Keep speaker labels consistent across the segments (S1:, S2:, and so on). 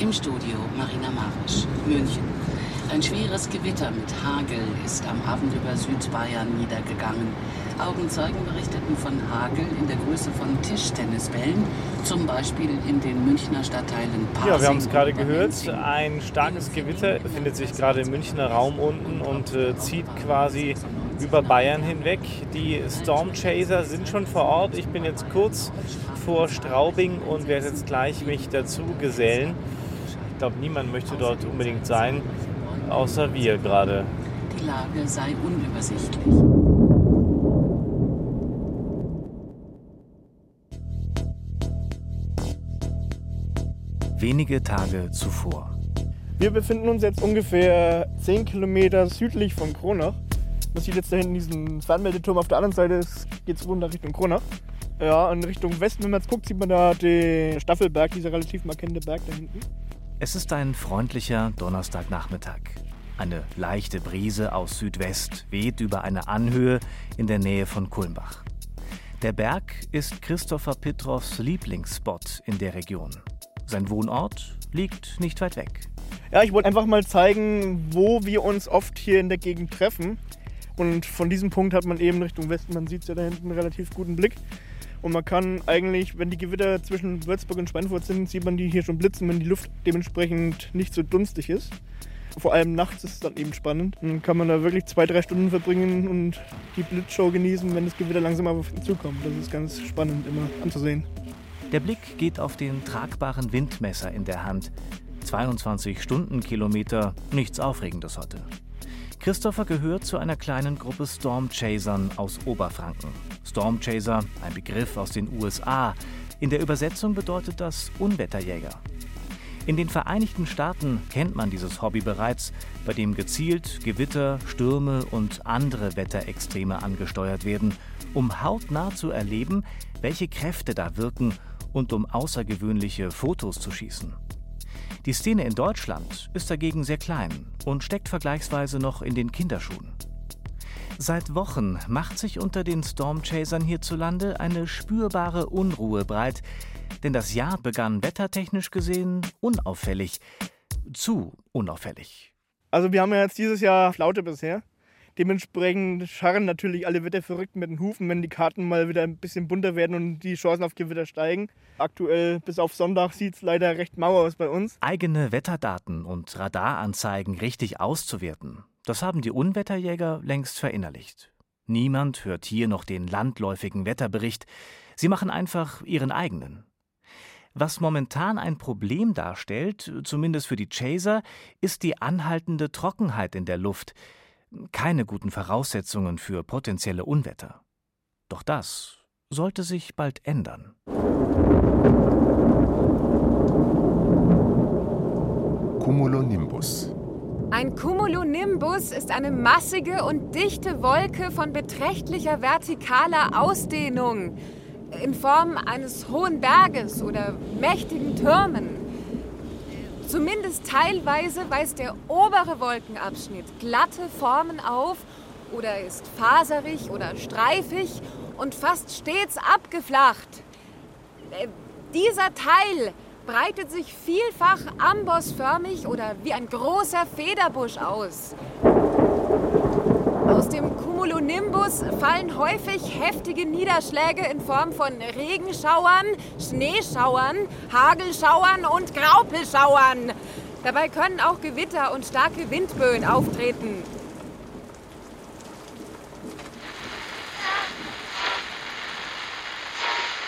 S1: Im Studio Marina Marisch, München. Ein schweres Gewitter mit Hagel ist am Abend über Südbayern niedergegangen. Augenzeugen berichteten von Hagel in der Größe von Tischtennisbällen, zum Beispiel in den Münchner Stadtteilen Pasing
S2: Ja, wir haben es gerade gehört. Ein starkes Gewitter befindet sich gerade im Münchner Raum unten und äh, zieht quasi über Bayern hinweg. Die Storm Chaser sind schon vor Ort. Ich bin jetzt kurz vor Straubing und werde jetzt gleich mich dazu gesellen. Ich glaube, niemand möchte dort unbedingt sein, außer wir gerade.
S1: Die Lage sei unübersichtlich.
S3: Wenige Tage zuvor.
S2: Wir befinden uns jetzt ungefähr 10 Kilometer südlich von Kronach. Man sieht jetzt da hinten diesen Fernmeldeturm. Auf der anderen Seite geht es runter Richtung Kronach. Ja, in Richtung Westen, wenn man jetzt guckt, sieht man da den Staffelberg, dieser relativ markante Berg da hinten.
S3: Es ist ein freundlicher Donnerstagnachmittag. Eine leichte Brise aus Südwest weht über eine Anhöhe in der Nähe von Kulmbach. Der Berg ist Christopher Pitrows Lieblingsspot in der Region. Sein Wohnort liegt nicht weit weg.
S2: Ja, ich wollte einfach mal zeigen, wo wir uns oft hier in der Gegend treffen. Und von diesem Punkt hat man eben Richtung Westen, man sieht es ja da hinten, einen relativ guten Blick. Und man kann eigentlich, wenn die Gewitter zwischen Würzburg und Schweinfurt sind, sieht man die hier schon blitzen, wenn die Luft dementsprechend nicht so dunstig ist. Vor allem nachts ist es dann eben spannend. Dann kann man da wirklich zwei, drei Stunden verbringen und die Blitzshow genießen, wenn das Gewitter langsam auf uns zukommt. Das ist ganz spannend immer anzusehen.
S3: Der Blick geht auf den tragbaren Windmesser in der Hand. 22 Stundenkilometer, nichts Aufregendes heute. Christopher gehört zu einer kleinen Gruppe Stormchasern aus Oberfranken. Stormchaser, ein Begriff aus den USA. In der Übersetzung bedeutet das Unwetterjäger. In den Vereinigten Staaten kennt man dieses Hobby bereits, bei dem gezielt Gewitter, Stürme und andere Wetterextreme angesteuert werden, um hautnah zu erleben, welche Kräfte da wirken und um außergewöhnliche Fotos zu schießen. Die Szene in Deutschland ist dagegen sehr klein und steckt vergleichsweise noch in den Kinderschuhen. Seit Wochen macht sich unter den Stormchasern hierzulande eine spürbare Unruhe breit, denn das Jahr begann wettertechnisch gesehen unauffällig. Zu unauffällig.
S2: Also wir haben ja jetzt dieses Jahr Flaute bisher. Dementsprechend scharren natürlich alle Wetterverrückten mit den Hufen, wenn die Karten mal wieder ein bisschen bunter werden und die Chancen auf Gewitter steigen. Aktuell bis auf Sonntag sieht es leider recht mau aus bei uns.
S3: Eigene Wetterdaten und Radaranzeigen richtig auszuwerten, das haben die Unwetterjäger längst verinnerlicht. Niemand hört hier noch den landläufigen Wetterbericht. Sie machen einfach ihren eigenen. Was momentan ein Problem darstellt, zumindest für die Chaser, ist die anhaltende Trockenheit in der Luft. Keine guten Voraussetzungen für potenzielle Unwetter. Doch das sollte sich bald ändern.
S4: Cumulonimbus.
S5: Ein Cumulonimbus ist eine massige und dichte Wolke von beträchtlicher vertikaler Ausdehnung in Form eines hohen Berges oder mächtigen Türmen. Zumindest teilweise weist der obere Wolkenabschnitt glatte Formen auf oder ist faserig oder streifig und fast stets abgeflacht. Äh, dieser Teil breitet sich vielfach ambossförmig oder wie ein großer Federbusch aus. Dem Cumulonimbus fallen häufig heftige Niederschläge in Form von Regenschauern, Schneeschauern, Hagelschauern und Graupelschauern. Dabei können auch Gewitter und starke Windböen auftreten.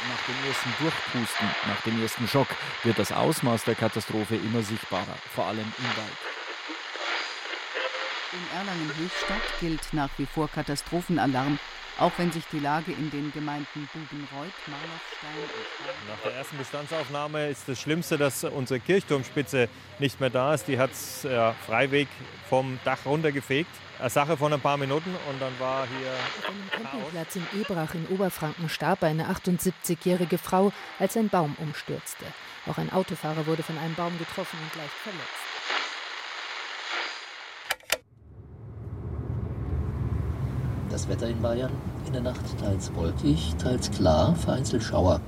S6: Nach dem ersten Durchpusten, nach dem ersten Schock wird das Ausmaß der Katastrophe immer sichtbarer, vor allem im Wald.
S7: In Erlangen-Höchstadt gilt nach wie vor Katastrophenalarm, auch wenn sich die Lage in den Gemeinden Bubenreuth, Marlochstein und
S8: Nach der ersten Bestandsaufnahme ist das Schlimmste, dass unsere Kirchturmspitze nicht mehr da ist. Die hat es ja, Freiweg vom Dach runtergefegt. Eine Sache von ein paar Minuten und dann war hier.
S9: Auf einem Campingplatz in Ebrach in Oberfranken starb eine 78-jährige Frau, als ein Baum umstürzte. Auch ein Autofahrer wurde von einem Baum getroffen und leicht verletzt.
S10: Das Wetter in Bayern in der Nacht teils wolkig, teils klar, vereinzelt Schauer.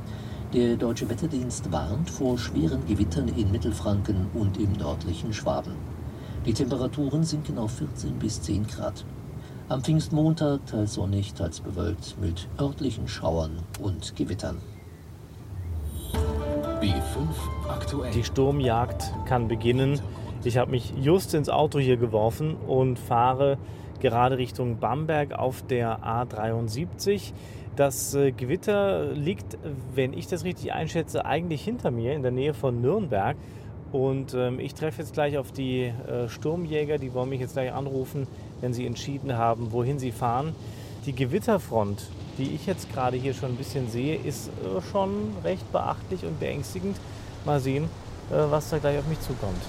S4: Der Deutsche Wetterdienst warnt vor schweren Gewittern in Mittelfranken und im nördlichen Schwaben. Die Temperaturen sinken auf 14 bis 10 Grad. Am Pfingstmontag teils sonnig, teils bewölkt mit örtlichen Schauern und Gewittern.
S11: B5 aktuell.
S10: Die Sturmjagd kann beginnen. Ich habe mich just ins Auto hier geworfen und fahre gerade Richtung Bamberg auf der A73. Das äh, Gewitter liegt, wenn ich das richtig einschätze, eigentlich hinter mir in der Nähe von Nürnberg. Und ähm, ich treffe jetzt gleich auf die äh, Sturmjäger, die wollen mich jetzt gleich anrufen, wenn sie entschieden haben, wohin sie fahren. Die Gewitterfront, die ich jetzt gerade hier schon ein bisschen sehe, ist äh, schon recht beachtlich und beängstigend. Mal sehen, äh, was da gleich auf mich zukommt.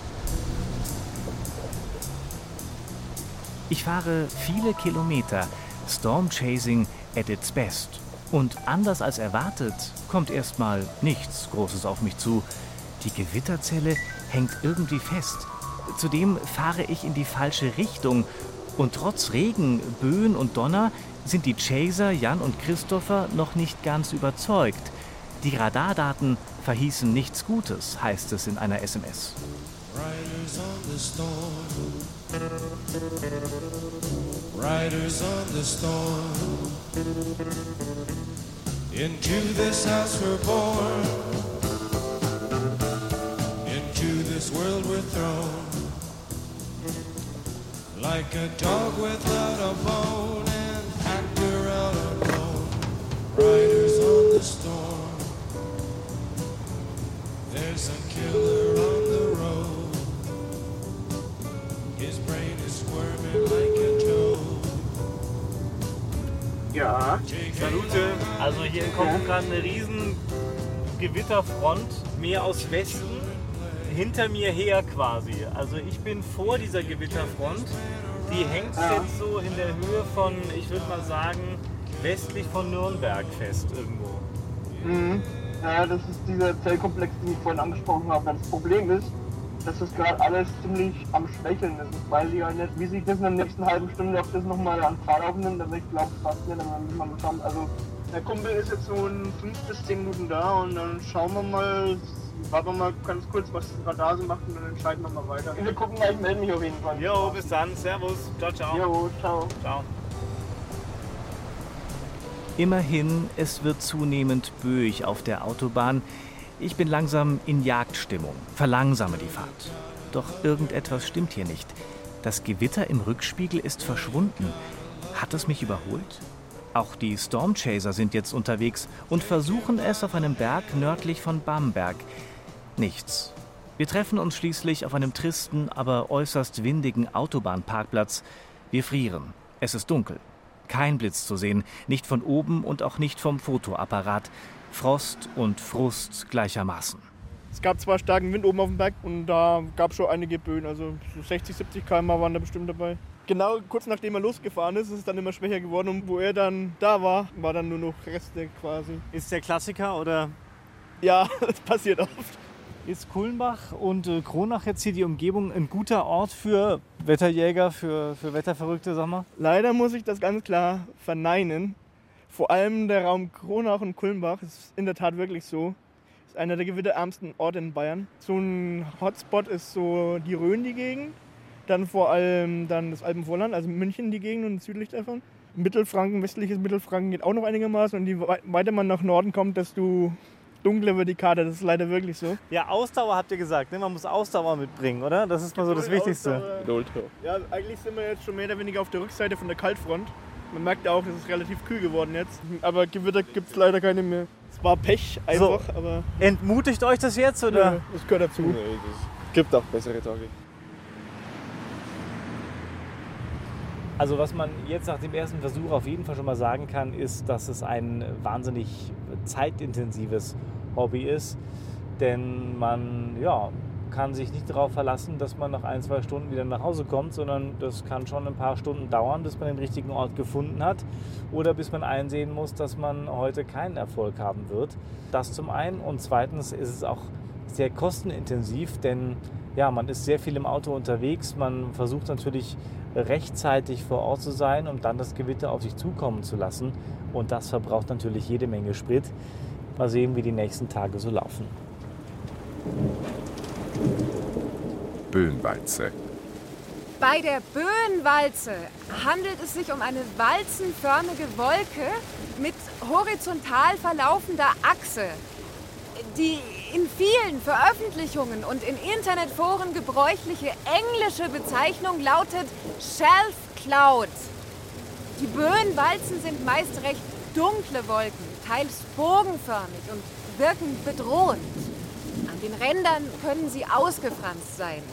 S3: Ich fahre viele Kilometer. Storm Chasing at its best. Und anders als erwartet, kommt erstmal nichts Großes auf mich zu. Die Gewitterzelle hängt irgendwie fest. Zudem fahre ich in die falsche Richtung. Und trotz Regen, Böen und Donner sind die Chaser Jan und Christopher noch nicht ganz überzeugt. Die Radardaten verhießen nichts Gutes, heißt es in einer SMS.
S12: Riders on the storm. Riders on the storm. Into this house we're born. Into this world we're thrown. Like a dog without a bone, an actor out alone. Riders on the storm. There's a killer
S10: Ja. Salute. Also hier kommt gerade eine riesen Gewitterfront, mehr aus Westen, hinter mir her quasi. Also ich bin vor dieser Gewitterfront. Die hängt
S2: Ja.
S10: jetzt so in der Höhe von, ich würde mal sagen, westlich von Nürnberg fest irgendwo.
S2: Mhm. Ja, das ist dieser Zellkomplex, den ich vorhin angesprochen habe. Das Problem ist, dass das gerade alles ziemlich am Schwächeln ist. Ich weiß ja nicht, wie sich das in der nächsten halben Stunde, ob das nochmal an Fahrt aufnimmt, aber ich glaube fast nicht, aber mal bekommen. Also der Kumpel ist jetzt so in 5 bis 10 Minuten da und dann schauen wir mal, warten wir mal ganz kurz, was das Radar so macht und dann entscheiden wir mal weiter. Wir gucken mal, ich melde mich auf jeden Fall.
S10: Jo, bis dann. Servus. Ciao, ciao.
S2: Jo, ciao.
S10: Ciao.
S3: Immerhin, es wird zunehmend böig auf der Autobahn. Ich bin langsam in Jagdstimmung, verlangsame die Fahrt. Doch irgendetwas stimmt hier nicht. Das Gewitter im Rückspiegel ist verschwunden. Hat es mich überholt? Auch die Stormchaser sind jetzt unterwegs und versuchen es auf einem Berg nördlich von Bamberg. Nichts. Wir treffen uns schließlich auf einem tristen, aber äußerst windigen Autobahnparkplatz. Wir frieren. Es ist dunkel. Kein Blitz zu sehen, nicht von oben und auch nicht vom Fotoapparat. Frost und Frust gleichermaßen.
S2: Es gab zwar starken Wind oben auf dem Berg und da gab es schon einige Böen, also so 60, 70 km waren da bestimmt dabei. Genau kurz nachdem er losgefahren ist, ist es dann immer schwächer geworden und wo er dann da war, war dann nur noch Reste quasi.
S10: Ist der Klassiker oder?
S2: Ja, das passiert oft.
S10: Ist Kulmbach und äh, Kronach jetzt hier die Umgebung ein guter Ort für Wetterjäger, für, für Wetterverrückte, sag mal?
S2: Leider muss ich das ganz klar verneinen. Vor allem der Raum Kronach und Kulmbach ist in der Tat wirklich so. Ist einer der gewitterärmsten Orte in Bayern. So ein Hotspot ist so die Rhön, die Gegend. Dann vor allem dann das Alpenvorland, also München die Gegend und südlich davon. Mittelfranken, westliches Mittelfranken geht auch noch einigermaßen. Und je wei- weiter man nach Norden kommt, desto dunkler wird die Karte. Das ist leider wirklich so.
S10: Ja, Ausdauer habt ihr gesagt, ne? man muss Ausdauer mitbringen, oder? Das ist mal so das Wichtigste.
S2: Ja, eigentlich sind wir jetzt schon mehr oder weniger auf der Rückseite von der Kaltfront. Man merkt ja auch, es ist relativ kühl geworden jetzt. Aber Gewitter gibt es leider keine mehr. Es war Pech einfach, aber
S10: Entmutigt euch das jetzt, oder?
S2: ja, das gehört dazu.
S13: Gibt auch bessere Tage.
S10: Also was man jetzt nach dem ersten Versuch auf jeden Fall schon mal sagen kann, ist, dass es ein wahnsinnig zeitintensives Hobby ist. Denn man ja, kann sich nicht darauf verlassen, dass man nach ein, zwei Stunden wieder nach Hause kommt, sondern das kann schon ein paar Stunden dauern, bis man den richtigen Ort gefunden hat oder bis man einsehen muss, dass man heute keinen Erfolg haben wird. Das zum einen und zweitens ist es auch sehr kostenintensiv, denn ja, man ist sehr viel im Auto unterwegs, man versucht natürlich rechtzeitig vor Ort zu sein, um dann das Gewitter auf sich zukommen zu lassen und das verbraucht natürlich jede Menge Sprit. Mal sehen, wie die nächsten Tage so laufen.
S14: Böenwalze.
S5: Bei der Böenwalze handelt es sich um eine walzenförmige Wolke mit horizontal verlaufender Achse. Die in vielen Veröffentlichungen und in Internetforen gebräuchliche englische Bezeichnung lautet Shelf Cloud. Die Böenwalzen sind meist recht dunkle Wolken, teils bogenförmig und wirken bedrohend. Den Rändern können sie ausgefranst sein.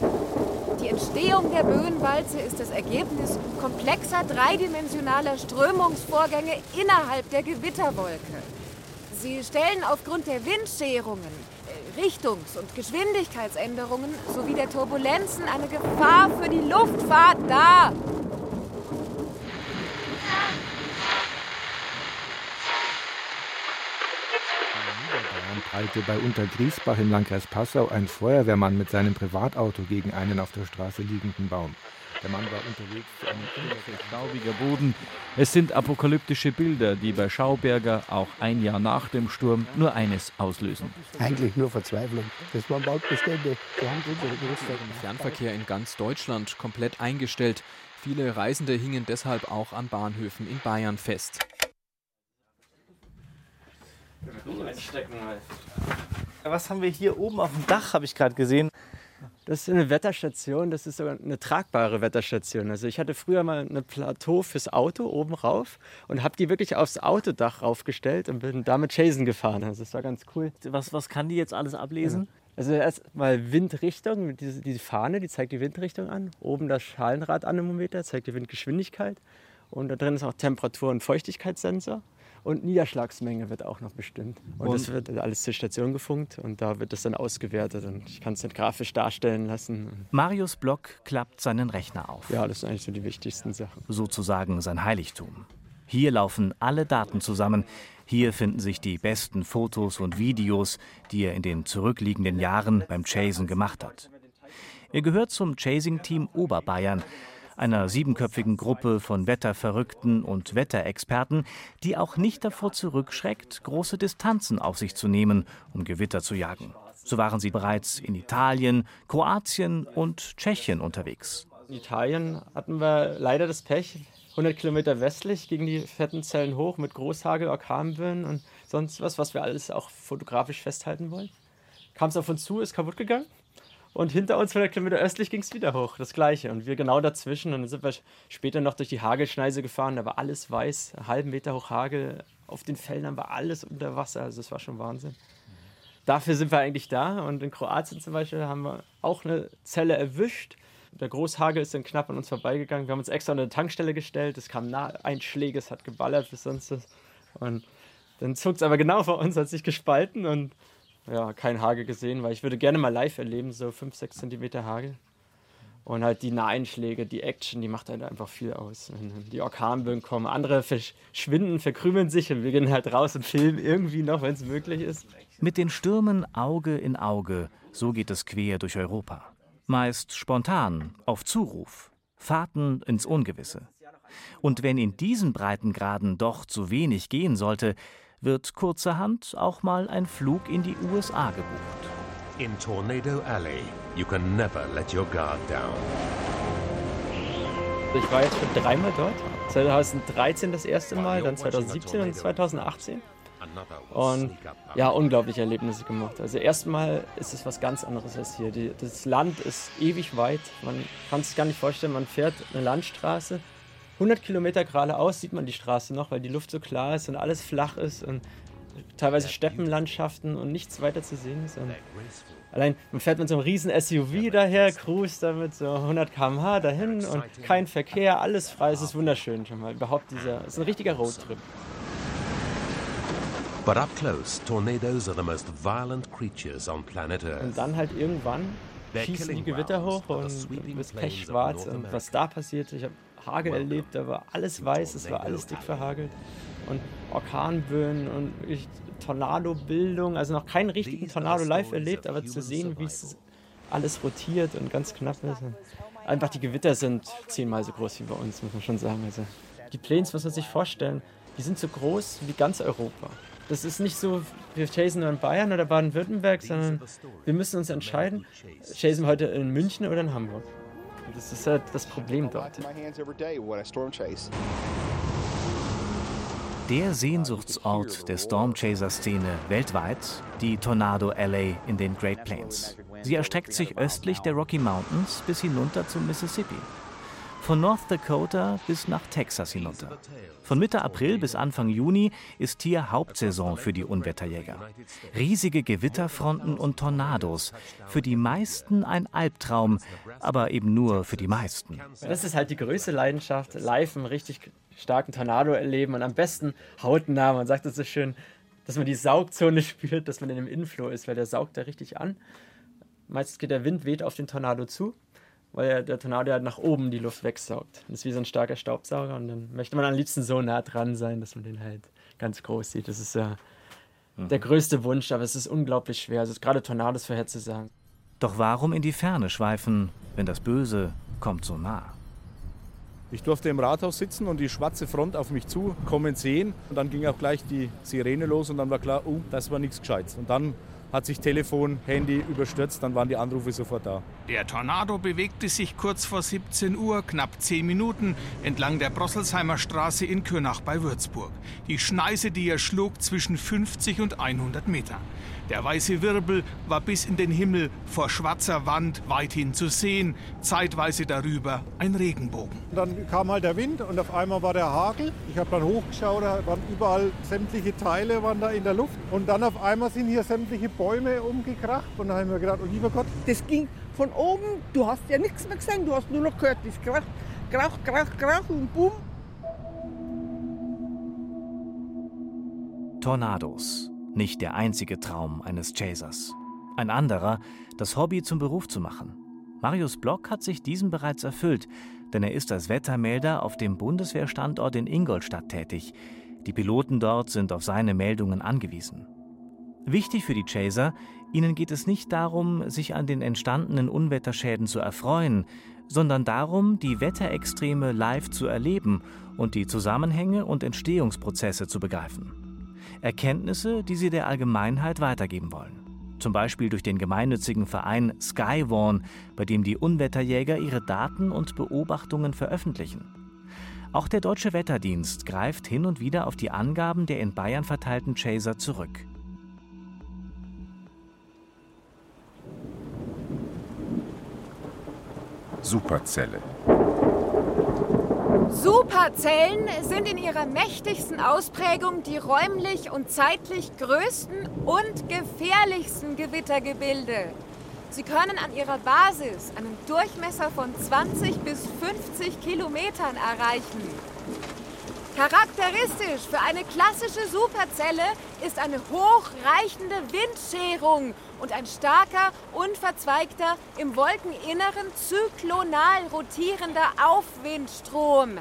S5: Die Entstehung der Böenwalze ist das Ergebnis komplexer dreidimensionaler Strömungsvorgänge innerhalb der Gewitterwolke. Sie stellen aufgrund der Windscherungen, äh, Richtungs- und Geschwindigkeitsänderungen sowie der Turbulenzen eine Gefahr für die Luftfahrt dar.
S15: Prallte bei Untergriesbach im Landkreis Passau ein Feuerwehrmann mit seinem Privatauto gegen einen auf der Straße liegenden Baum. Der Mann war unterwegs zu einem.
S6: Staubiger Boden. Es sind apokalyptische Bilder, die bei Schauberger auch ein Jahr nach dem Sturm nur eines auslösen.
S16: Eigentlich nur Verzweiflung. Das waren Bautbestände, die haben unsere Großstadt.
S17: Fernverkehr in ganz Deutschland komplett eingestellt. Viele Reisende hingen deshalb auch an Bahnhöfen in Bayern fest.
S10: Was haben wir hier oben auf dem Dach, habe ich gerade gesehen.
S18: Das ist eine Wetterstation, das ist sogar eine tragbare Wetterstation. Also ich hatte früher mal ein Plateau fürs Auto oben rauf und habe die wirklich aufs Autodach raufgestellt und bin damit Chasen gefahren. Also das war ganz cool.
S10: Was, was kann die jetzt alles ablesen?
S18: Also erstmal Windrichtung, diese, diese Fahne, die zeigt die Windrichtung an. Oben das Schalenradanemometer zeigt die Windgeschwindigkeit. Und da drin ist auch Temperatur- und Feuchtigkeitssensor. Und Niederschlagsmenge wird auch noch bestimmt. Und,
S10: Und-
S18: das wird alles zur Station gefunkt und da wird das dann ausgewertet. Und ich kann es dann grafisch darstellen lassen.
S3: Marius Block klappt seinen Rechner auf.
S18: Ja, das sind eigentlich so die wichtigsten Sachen.
S3: Sozusagen sein Heiligtum. Hier laufen alle Daten zusammen. Hier finden sich die besten Fotos und Videos, die er in den zurückliegenden Jahren beim Chasen gemacht hat. Er gehört zum Chasing-Team Oberbayern, einer siebenköpfigen Gruppe von Wetterverrückten und Wetterexperten, die auch nicht davor zurückschreckt, große Distanzen auf sich zu nehmen, um Gewitter zu jagen. So waren sie bereits in Italien, Kroatien und Tschechien unterwegs.
S18: In Italien hatten wir leider das Pech, 100 Kilometer westlich gegen die fetten Zellen hoch mit Großhagel, Orkanböen und sonst was, was wir alles auch fotografisch festhalten wollen. Kam es auf uns zu, ist kaputt gegangen. Und hinter uns 100 Kilometer östlich ging es wieder hoch, das gleiche. Und wir genau dazwischen. Und dann sind wir später noch durch die Hagelschneise gefahren, da war alles weiß, einen halben Meter hoch Hagel. Auf den Feldern war alles unter Wasser, also das war schon Wahnsinn. Dafür sind wir eigentlich da. Und in Kroatien zum Beispiel haben wir auch eine Zelle erwischt. Der Großhagel ist dann knapp an uns vorbeigegangen. Wir haben uns extra an eine Tankstelle gestellt. Es kamen Einschläge, es hat geballert bis sonst was. Und dann zog es aber genau vor uns, hat sich gespalten und ja, kein Hagel gesehen, weil ich würde gerne mal live erleben, so 5, 6 Zentimeter Hagel. Und halt die Naheinschläge, die Action, die macht halt einfach viel aus. Die Orkanböen kommen, andere verschwinden, verkrümeln sich und wir gehen halt raus und filmen irgendwie noch, wenn es möglich ist.
S3: Mit den Stürmen Auge in Auge, so geht es quer durch Europa. Meist spontan, auf Zuruf, Fahrten ins Ungewisse. Und wenn in diesen Breitengraden doch zu wenig gehen sollte, wird kurzerhand auch mal ein Flug in die USA gebucht.
S19: In Tornado Alley, you can never let your guard down.
S18: Ich war jetzt schon dreimal dort. 2013 das erste Mal, dann 2017 und 2018. Und ja, unglaubliche Erlebnisse gemacht. Also erstmal ist es was ganz anderes als hier. Die, das Land ist ewig weit. Man kann es gar nicht vorstellen, man fährt eine Landstraße. 100 Kilometer geradeaus sieht man die Straße noch, weil die Luft so klar ist und alles flach ist und teilweise Steppenlandschaften und nichts weiter zu sehen ist. Und allein man fährt mit so einem riesen SUV daher, cruist damit so 100 km/h dahin und kein Verkehr, alles frei. Es ist wunderschön schon mal. Überhaupt dieser, es ist ein richtiger Roadtrip.
S19: But up close, tornadoes are the most violent creatures on planet Earth.
S18: Und dann halt irgendwann schießen die Gewitter hoch und du bist pechschwarz. Und was da passiert, ich habe Hagel erlebt, da war alles weiß, es war alles dick verhagelt. Und Orkanböen und Tornadobildung, also noch keinen richtigen Tornado live erlebt, aber zu sehen, wie es alles rotiert und ganz knapp ist. Einfach die Gewitter sind zehnmal so groß wie bei uns, muss man schon sagen. Also die Plains, muss man sich vorstellen, die sind so groß wie ganz Europa. Das ist nicht so, wir chasen nur in Bayern oder Baden-Württemberg, sondern wir müssen uns entscheiden, chasen wir heute in München oder in Hamburg. Das ist halt das Problem dort.
S3: Der Sehnsuchtsort der Stormchaser-Szene weltweit, die Tornado Alley in den Great Plains. Sie erstreckt sich östlich der Rocky Mountains bis hinunter zum Mississippi. Von North Dakota bis nach Texas hinunter. Von Mitte April bis Anfang Juni ist hier Hauptsaison für die Unwetterjäger. Riesige Gewitterfronten und Tornados. Für die meisten ein Albtraum, aber eben nur für die meisten.
S18: Das ist halt die größte Leidenschaft, live einen richtig starken Tornado erleben und am besten hautnah. Man sagt es so schön, dass man die Saugzone spürt, dass man in dem Inflow ist, weil der saugt da richtig an. Meistens geht der Wind weht auf den Tornado zu, weil der Tornado halt nach oben die Luft wegsaugt. Das ist wie so ein starker Staubsauger und dann möchte man am liebsten so nah dran sein, dass man den halt ganz groß sieht. Das ist ja mhm. der größte Wunsch, aber es ist unglaublich schwer. Also gerade Tornados vorherzusagen.
S3: Doch warum in die Ferne schweifen, wenn das Böse kommt so nah?
S14: Ich durfte im Rathaus sitzen und die schwarze Front auf mich zukommen sehen. Und dann ging auch gleich die Sirene los und dann war klar, oh, das war nichts Gescheites. Und dann hat sich Telefon, Handy überstürzt, dann waren die Anrufe sofort da.
S20: Der Tornado bewegte sich kurz vor 17 Uhr, knapp 10 Minuten, entlang der Brosselsheimer Straße in Könach bei Würzburg. Die Schneise, die er schlug, zwischen 50 und 100 Meter. Der weiße Wirbel war bis in den Himmel vor schwarzer Wand weithin zu sehen, zeitweise darüber ein Regenbogen.
S21: Dann kam halt der Wind und auf einmal war der Hagel. Ich habe dann hochgeschaut, da waren überall sämtliche Teile waren da in der Luft. Und dann auf einmal sind hier sämtliche Bäume umgekracht. Und da haben wir gedacht, oh lieber Gott.
S22: Das ging von oben, du hast ja nichts mehr gesehen, du hast nur noch gehört, das Krach, Krach, Krach, Krach und Bumm.
S3: Tornados. Nicht der einzige Traum eines Chasers. Ein anderer, das Hobby zum Beruf zu machen. Marius Block hat sich diesen bereits erfüllt, denn er ist als Wettermelder auf dem Bundeswehrstandort in Ingolstadt tätig. Die Piloten dort sind auf seine Meldungen angewiesen. Wichtig für die Chaser, ihnen geht es nicht darum, sich an den entstandenen Unwetterschäden zu erfreuen, sondern darum, die Wetterextreme live zu erleben und die Zusammenhänge und Entstehungsprozesse zu begreifen. Erkenntnisse, die sie der Allgemeinheit weitergeben wollen. Zum Beispiel durch den gemeinnützigen Verein Skywarn, bei dem die Unwetterjäger ihre Daten und Beobachtungen veröffentlichen. Auch der Deutsche Wetterdienst greift hin und wieder auf die Angaben der in Bayern verteilten Chaser zurück.
S23: Superzelle.
S5: Superzellen sind in ihrer mächtigsten Ausprägung die räumlich und zeitlich größten und gefährlichsten Gewittergebilde. Sie können an ihrer Basis einen Durchmesser von 20 bis 50 Kilometern erreichen. Charakteristisch für eine klassische Superzelle ist eine hochreichende Windscherung und ein starker, unverzweigter, im Wolkeninneren zyklonal rotierender Aufwindstrom.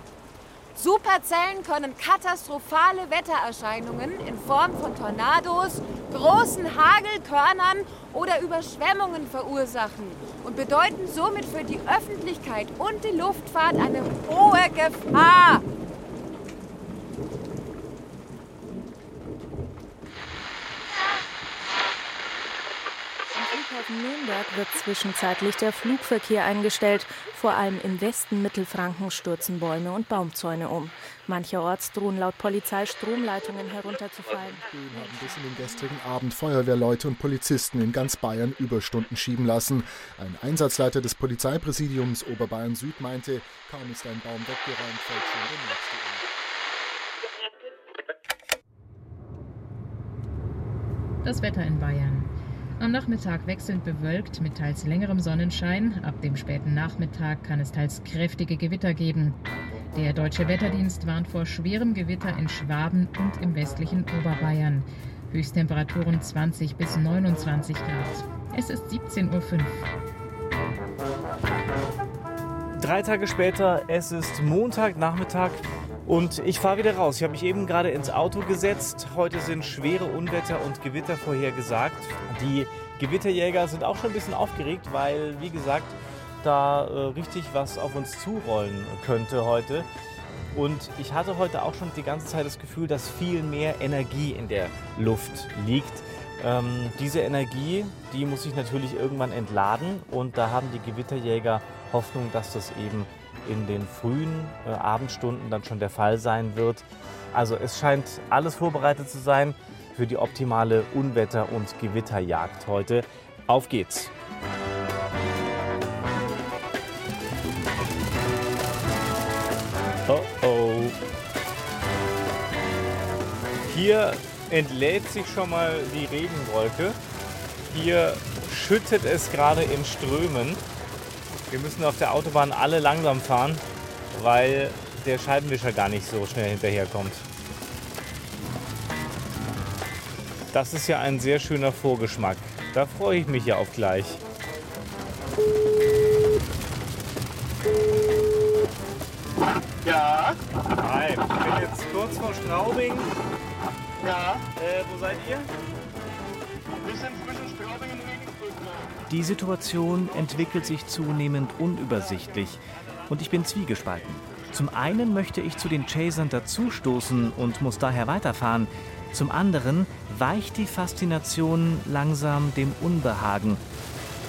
S5: Superzellen können katastrophale Wettererscheinungen in Form von Tornados, großen Hagelkörnern oder Überschwemmungen verursachen und bedeuten somit für die Öffentlichkeit und die Luftfahrt eine hohe Gefahr.
S9: Nürnberg wird zwischenzeitlich der Flugverkehr eingestellt. Vor allem im Westen Mittelfranken stürzen Bäume und Baumzäune um. Mancherorts drohen laut Polizei Stromleitungen herunterzufallen.
S24: haben bis in den gestrigen Abend Feuerwehrleute und Polizisten in ganz Bayern Überstunden schieben lassen. Ein Einsatzleiter des Polizeipräsidiums Oberbayern Süd meinte, kaum ist ein Baum weggeräumt, fällt schon der nächste
S25: um. Das Wetter in Bayern. Am Nachmittag wechselnd bewölkt mit teils längerem Sonnenschein. Ab dem späten Nachmittag kann es teils kräftige Gewitter geben. Der Deutsche Wetterdienst warnt vor schwerem Gewitter in Schwaben und im westlichen Oberbayern. Höchsttemperaturen 20 bis 29 Grad. Es ist 17.05 Uhr.
S10: Drei Tage später, es ist Montagnachmittag und ich fahre wieder raus. Ich habe mich eben gerade ins Auto gesetzt. Heute sind schwere Unwetter und Gewitter vorhergesagt. Die Gewitterjäger sind auch schon ein bisschen aufgeregt, weil, wie gesagt, da äh, richtig was auf uns zurollen könnte heute. Und ich hatte heute auch schon die ganze Zeit das Gefühl, dass viel mehr Energie in der Luft liegt. Ähm, diese Energie, die muss sich natürlich irgendwann entladen und da haben die Gewitterjäger Hoffnung, dass das eben in den frühen äh, Abendstunden dann schon der Fall sein wird. Also es scheint alles vorbereitet zu sein für die optimale Unwetter- und Gewitterjagd heute. Auf geht's! Oh oh. Hier entlädt sich schon mal die Regenwolke. Hier schüttet es gerade in Strömen. Wir müssen auf der Autobahn alle langsam fahren, weil der Scheibenwischer gar nicht so schnell hinterherkommt. Das ist ja ein sehr schöner Vorgeschmack. Da freue ich mich ja auf gleich.
S26: Ja?
S10: Hi, ich bin jetzt kurz vor Straubing.
S26: Ja?
S10: Äh, wo seid ihr?
S26: Wir sind zwischen Straubing und.
S3: Die Situation entwickelt sich zunehmend unübersichtlich und ich bin zwiegespalten. Zum einen möchte ich zu den Chasern dazustoßen und muss daher weiterfahren. Zum anderen weicht die Faszination langsam dem Unbehagen.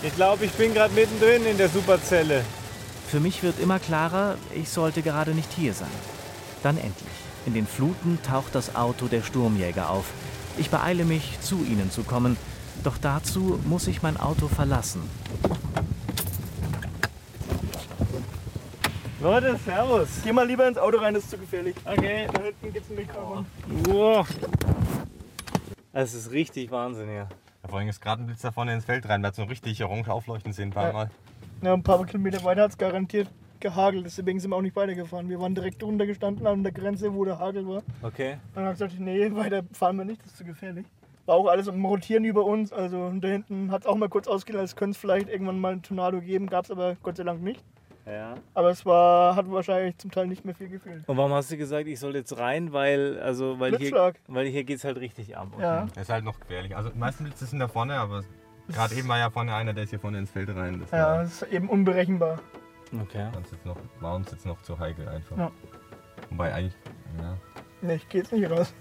S10: Ich glaube, ich bin gerade mittendrin in der Superzelle.
S3: Für mich wird immer klarer, ich sollte gerade nicht hier sein. Dann endlich. In den Fluten taucht das Auto der Sturmjäger auf. Ich beeile mich, zu ihnen zu kommen. Doch dazu muss ich mein Auto verlassen.
S10: Leute, servus.
S2: Geh mal lieber ins Auto rein, das ist zu gefährlich.
S10: Okay.
S2: Da hinten geht's ein Mikrofon.
S10: Wow. Es ist richtig Wahnsinn hier.
S27: Ja, vor allem ist gerade ein Blitz da vorne ins Feld rein, weil es so richtig orange aufleuchten sehen ein paar
S2: Ja.
S27: Mal.
S2: Ja, ein paar Kilometer weiter hat es garantiert gehagelt. Deswegen sind wir auch nicht weitergefahren. Wir waren direkt drunter gestanden an der Grenze, wo der Hagel war.
S10: Okay.
S2: Dann habe ich gesagt, nee, weiter fahren wir nicht, das ist zu gefährlich. War auch alles am Rotieren über uns. Also da hinten hat es auch mal kurz ausgesehen, als könnte es vielleicht irgendwann mal einen Tornado geben. Gab es aber Gott sei Dank nicht.
S10: Ja.
S2: Aber es war, hat wahrscheinlich zum Teil nicht mehr viel gefehlt.
S10: Und warum hast du gesagt, ich soll jetzt rein? Weil, also, weil hier, weil hier geht es halt richtig ab.
S2: Ja.
S27: Das ist halt noch gefährlich. Also die meisten Blitze sind da vorne, aber gerade eben war ja vorne einer, der ist hier vorne ins Feld rein. Das
S2: Ja,
S27: war,
S2: es ist eben unberechenbar.
S10: Okay.
S27: uns jetzt noch, war uns jetzt noch zu heikel einfach.
S2: Ja.
S27: Wobei eigentlich, ja,
S2: Nee, ich geh jetzt nicht raus.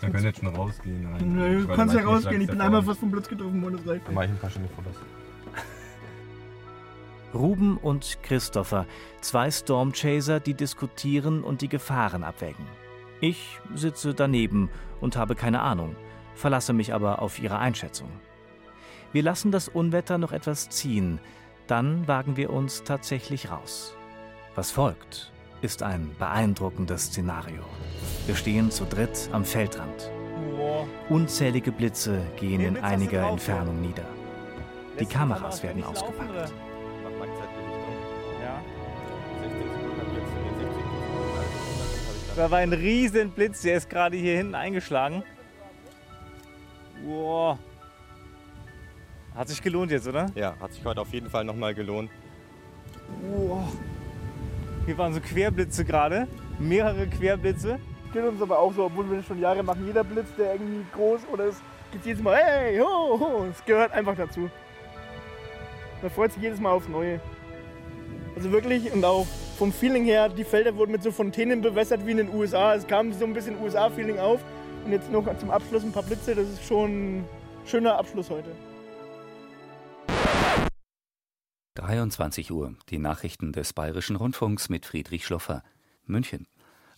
S27: Wir können jetzt schon rausgehen. Rein.
S2: Nö, du kannst ja rausgehen. Ich bin einmal fast vom Blitz getroffen worden, das reicht.
S27: ist. Dann mache ich ein paar schöne Fotos.
S3: Ruben und Christopher, zwei Stormchaser, die diskutieren und die Gefahren abwägen. Ich sitze daneben und habe keine Ahnung, verlasse mich aber auf ihre Einschätzung. Wir lassen das Unwetter noch etwas ziehen, dann wagen wir uns tatsächlich raus. Was folgt, ist ein beeindruckendes Szenario. Wir stehen zu dritt am Feldrand. Unzählige Blitze gehen in einiger Entfernung nieder. Die Kameras werden ausgepackt.
S10: oder?
S27: Nach Langzeitbelichtung.
S10: Ja.
S27: 16 Sekunden habe ich jetzt in den 60 Sekunden.
S10: Da war ein riesen Blitz, der ist gerade hier hinten eingeschlagen. Wow. Hat sich gelohnt jetzt, oder?
S27: Ja, hat sich heute auf jeden Fall nochmal gelohnt.
S10: Wow. Hier waren so Querblitze gerade. Mehrere Querblitze.
S2: Geht uns aber auch so, obwohl wir das schon Jahre machen. Jeder Blitz, der irgendwie groß oder es geht jedes Mal, hey, ho, ho. Es gehört einfach dazu. Man freut sich jedes Mal aufs Neue. Also wirklich und auch vom Feeling her, die Felder wurden mit so Fontänen bewässert wie in den USA. Es kam so ein bisschen USA-Feeling auf. Und jetzt noch zum Abschluss ein paar Blitze, das ist schon ein schöner Abschluss heute.
S28: 23 Uhr. Die Nachrichten des Bayerischen Rundfunks mit Friedrich Schloffer. München.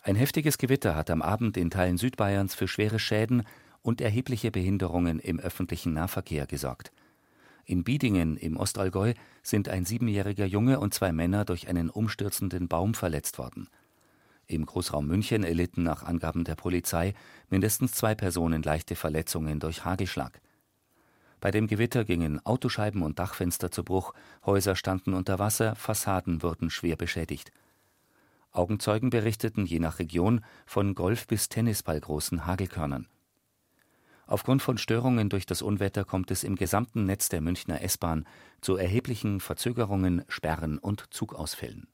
S28: Ein heftiges Gewitter hat am Abend in Teilen Südbayerns für schwere Schäden und erhebliche Behinderungen im öffentlichen Nahverkehr gesorgt. In Biedingen im Ostallgäu sind ein siebenjähriger Junge und zwei Männer durch einen umstürzenden Baum verletzt worden. Im Großraum München erlitten nach Angaben der Polizei mindestens zwei Personen leichte Verletzungen durch Hagelschlag. Bei dem Gewitter gingen Autoscheiben und Dachfenster zu Bruch, Häuser standen unter Wasser, Fassaden wurden schwer beschädigt. Augenzeugen berichteten je nach Region von Golf- bis Tennisballgroßen Hagelkörnern. Aufgrund von Störungen durch das Unwetter kommt es im gesamten Netz der Münchner S-Bahn zu erheblichen Verzögerungen, Sperren und Zugausfällen